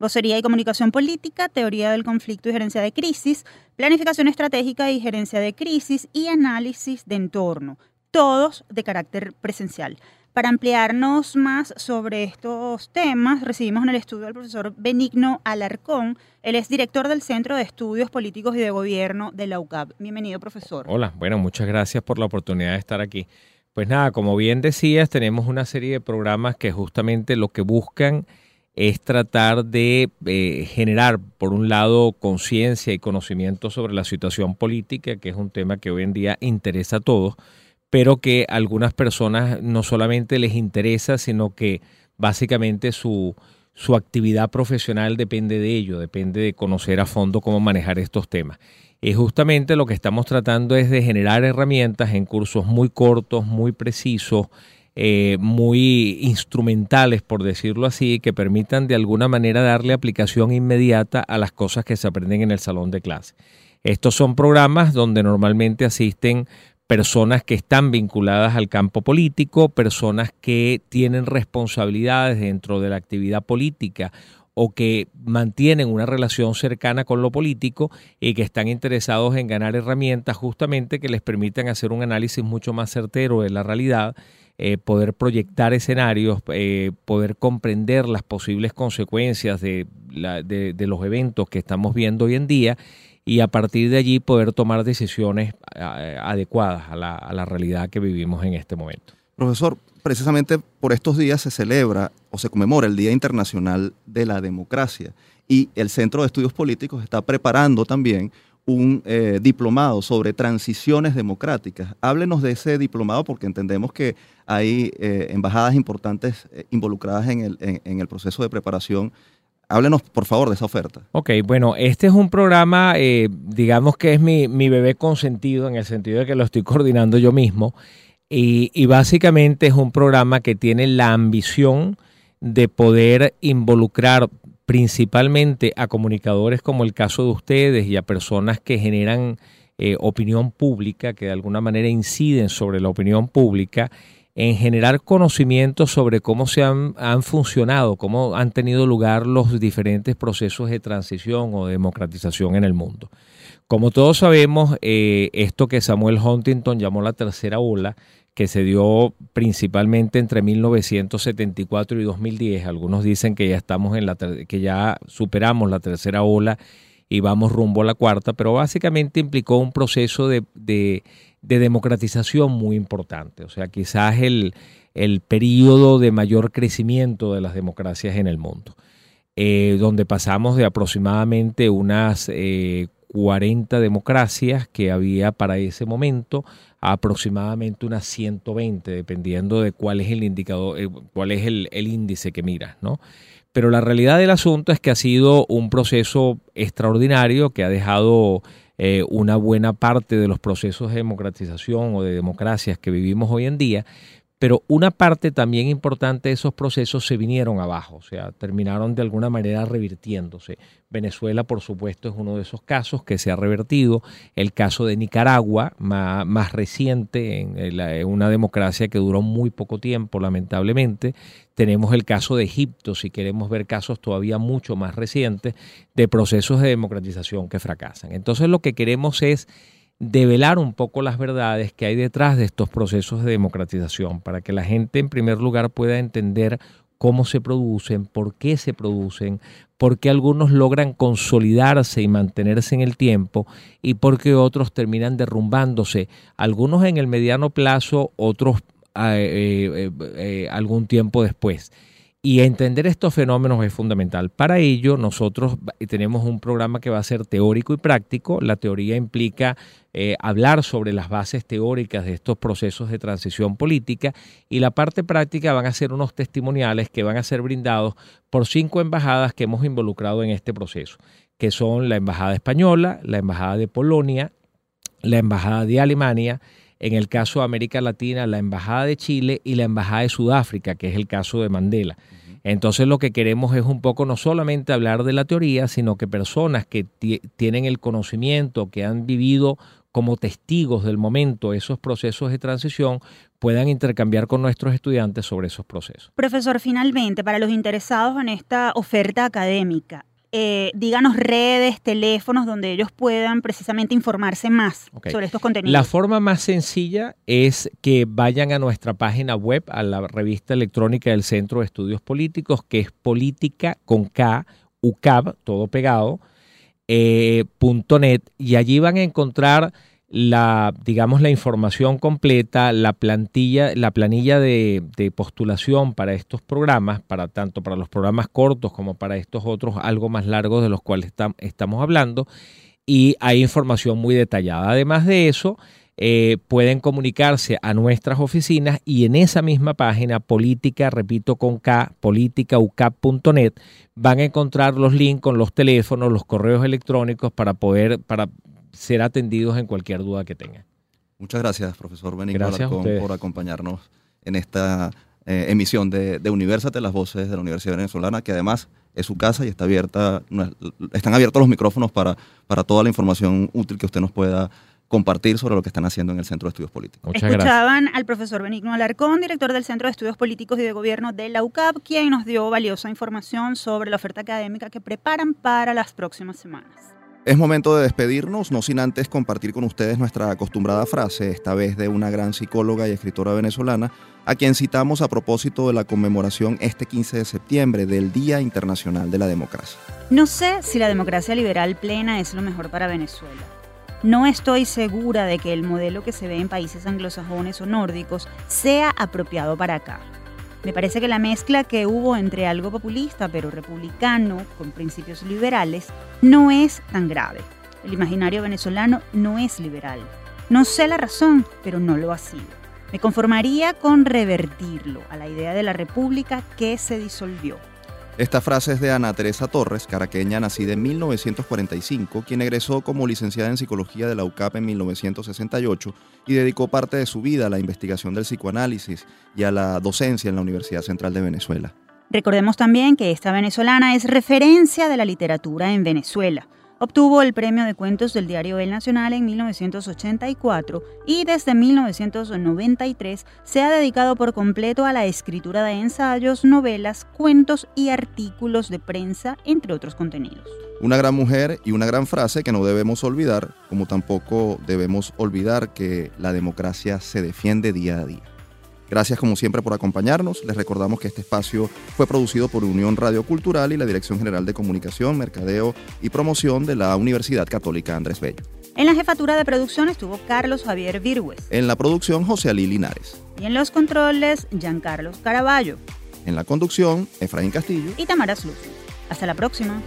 vocería y comunicación política, teoría del conflicto y gerencia de crisis, planificación estratégica y gerencia de crisis y análisis de entorno, todos de carácter presencial. Para ampliarnos más sobre estos temas, recibimos en el estudio al profesor Benigno Alarcón. Él es director del Centro de Estudios Políticos y de Gobierno de la UCAP. Bienvenido, profesor. Hola, bueno, muchas gracias por la oportunidad de estar aquí. Pues nada, como bien decías, tenemos una serie de programas que justamente lo que buscan es tratar de eh, generar, por un lado, conciencia y conocimiento sobre la situación política, que es un tema que hoy en día interesa a todos, pero que a algunas personas no solamente les interesa, sino que básicamente su, su actividad profesional depende de ello, depende de conocer a fondo cómo manejar estos temas. Y justamente lo que estamos tratando es de generar herramientas en cursos muy cortos, muy precisos, eh, muy instrumentales, por decirlo así, que permitan de alguna manera darle aplicación inmediata a las cosas que se aprenden en el salón de clase. Estos son programas donde normalmente asisten personas que están vinculadas al campo político, personas que tienen responsabilidades dentro de la actividad política o que mantienen una relación cercana con lo político y que están interesados en ganar herramientas justamente que les permitan hacer un análisis mucho más certero de la realidad eh, poder proyectar escenarios, eh, poder comprender las posibles consecuencias de, de, los eventos que estamos viendo hoy en día y a partir de allí poder tomar decisiones adecuadas a la, a la realidad que vivimos en este momento. Profesor, precisamente por estos días se celebra o se conmemora el Día Internacional de la Democracia y el Centro de Estudios Políticos está preparando también un eh, diplomado sobre transiciones democráticas. Háblenos de ese diplomado porque entendemos que hay eh, embajadas importantes eh, involucradas en el, en, el, proceso de preparación. Háblenos, por favor, de esa oferta. Ok, bueno, este es un programa, digamos que es mi, mi, bebé consentido en el sentido de que lo estoy coordinando yo mismo. Y, y básicamente es un programa que tiene la ambición de poder involucrar principalmente a comunicadores como el caso de ustedes y a personas que generan eh, opinión pública, que de alguna manera inciden sobre la opinión pública, en generar conocimiento sobre cómo se han, funcionado, cómo han tenido lugar los diferentes procesos de transición o democratización en el mundo. Como todos sabemos, eh, esto que Samuel Huntington llamó la tercera ola, que se dio principalmente entre 1974 y 2010. Algunos dicen que ya estamos en la que ya superamos la tercera ola y vamos rumbo a la cuarta, pero básicamente implicó un proceso de, de, democratización muy importante. O sea, quizás el, el periodo de mayor crecimiento de las democracias en el mundo, eh, donde pasamos de aproximadamente unas eh, 40 democracias que había para ese momento, aproximadamente unas 120, dependiendo de cuál es el indicador, eh, cuál es el, índice que miras, ¿no? Pero la realidad del asunto es que ha sido un proceso extraordinario que ha dejado eh, una buena parte de los procesos de democratización o de democracias que vivimos hoy en día, pero una parte también importante de esos procesos se vinieron abajo, o sea, terminaron de alguna manera revirtiéndose. Venezuela, por supuesto, es uno de esos casos que se ha revertido. El caso de Nicaragua, más, reciente, en, una democracia que duró muy poco tiempo, lamentablemente. Tenemos el caso de Egipto, si queremos ver casos todavía mucho más recientes, de procesos de democratización que fracasan. Entonces, lo que queremos es develar un poco las verdades que hay detrás de estos procesos de democratización, para que la gente en primer lugar pueda entender cómo se producen, por qué se producen, por qué algunos logran consolidarse y mantenerse en el tiempo y por qué otros terminan derrumbándose, algunos en el mediano plazo, otros eh, eh, eh, algún tiempo después. Y entender estos fenómenos es fundamental. Para ello, nosotros tenemos un programa que va a ser teórico y práctico. La teoría implica eh, hablar sobre las bases teóricas de estos procesos de transición política y la parte práctica van a ser unos testimoniales que van a ser brindados por cinco embajadas que hemos involucrado en este proceso, que son la Embajada Española, la Embajada de Polonia, la Embajada de Alemania, en el caso de América Latina, la Embajada de Chile y la Embajada de Sudáfrica, que es el caso de Mandela. Entonces lo que queremos es un poco no solamente hablar de la teoría, sino que personas que tienen el conocimiento, que han vivido como testigos del momento esos procesos de transición, puedan intercambiar con nuestros estudiantes sobre esos procesos. Profesor, finalmente, para los interesados en esta oferta académica, eh, díganos redes, teléfonos donde ellos puedan precisamente informarse más sobre estos contenidos. La forma más sencilla es que vayan a nuestra página web, a la revista electrónica del Centro de Estudios Políticos, que es política con K, UCAB, todo pegado, eh, .net, y allí van a encontrar la, digamos, la información completa, la plantilla, la planilla de, postulación para estos programas, para tanto para los programas cortos como para estos otros algo más largos de los cuales estamos hablando, y hay información muy detallada. Además de eso, eh, pueden comunicarse a nuestras oficinas y en esa misma página, política, repito con K, politicaucap.net, van a encontrar los links con los teléfonos, los correos electrónicos para poder, para ser atendidos en cualquier duda que tengan. Muchas gracias, profesor Benigno Alarcón, por acompañarnos en esta eh, emisión de, de Universate, las voces de la Universidad Venezolana, que además es su casa y está abierta, están abiertos los micrófonos para, para toda la información útil que usted nos pueda compartir sobre lo que están haciendo en el Centro de Estudios Políticos. Muchas Escuchaban al profesor Benigno Alarcón, director del Centro de Estudios Políticos y de Gobierno de la UCAP, quien nos dio valiosa información sobre la oferta académica que preparan para las próximas semanas. Es momento de despedirnos, no sin antes compartir con ustedes nuestra acostumbrada frase, esta vez de una gran psicóloga y escritora venezolana, a quien citamos a propósito de la conmemoración este 15 de septiembre del Día Internacional de la Democracia. No sé si la democracia liberal plena es lo mejor para Venezuela. No estoy segura de que el modelo que se ve en países anglosajones o nórdicos sea apropiado para acá. Me parece que la mezcla que hubo entre algo populista pero republicano con principios liberales no es tan grave. El imaginario venezolano no es liberal. No sé la razón, pero no lo ha sido. Me conformaría con revertirlo a la idea de la república que se disolvió. Esta frase es de Ana Teresa Torres, caraqueña nacida en 1945, quien egresó como licenciada en psicología de la UCAP en 1968 y dedicó parte de su vida a la investigación del psicoanálisis y a la docencia en la Universidad Central de Venezuela. Recordemos también que esta venezolana es referencia de la literatura en Venezuela. Obtuvo el premio de cuentos del diario El Nacional en 1984 y desde 1993 se ha dedicado por completo a la escritura de ensayos, novelas, cuentos y artículos de prensa, entre otros contenidos. Una gran mujer y una gran frase que no debemos olvidar, como tampoco debemos olvidar que la democracia se defiende día a día. Gracias como siempre por acompañarnos. Les recordamos que este espacio fue producido por Unión Radio Cultural y la Dirección General de Comunicación, Mercadeo y Promoción de la Universidad Católica Andrés Bello. En la jefatura de producción estuvo Carlos Javier Virgües. En la producción, José Alí Linares. Y en los controles, Giancarlos Caraballo. En la conducción, Efraín Castillo. Y Tamara Sluz. Hasta la próxima.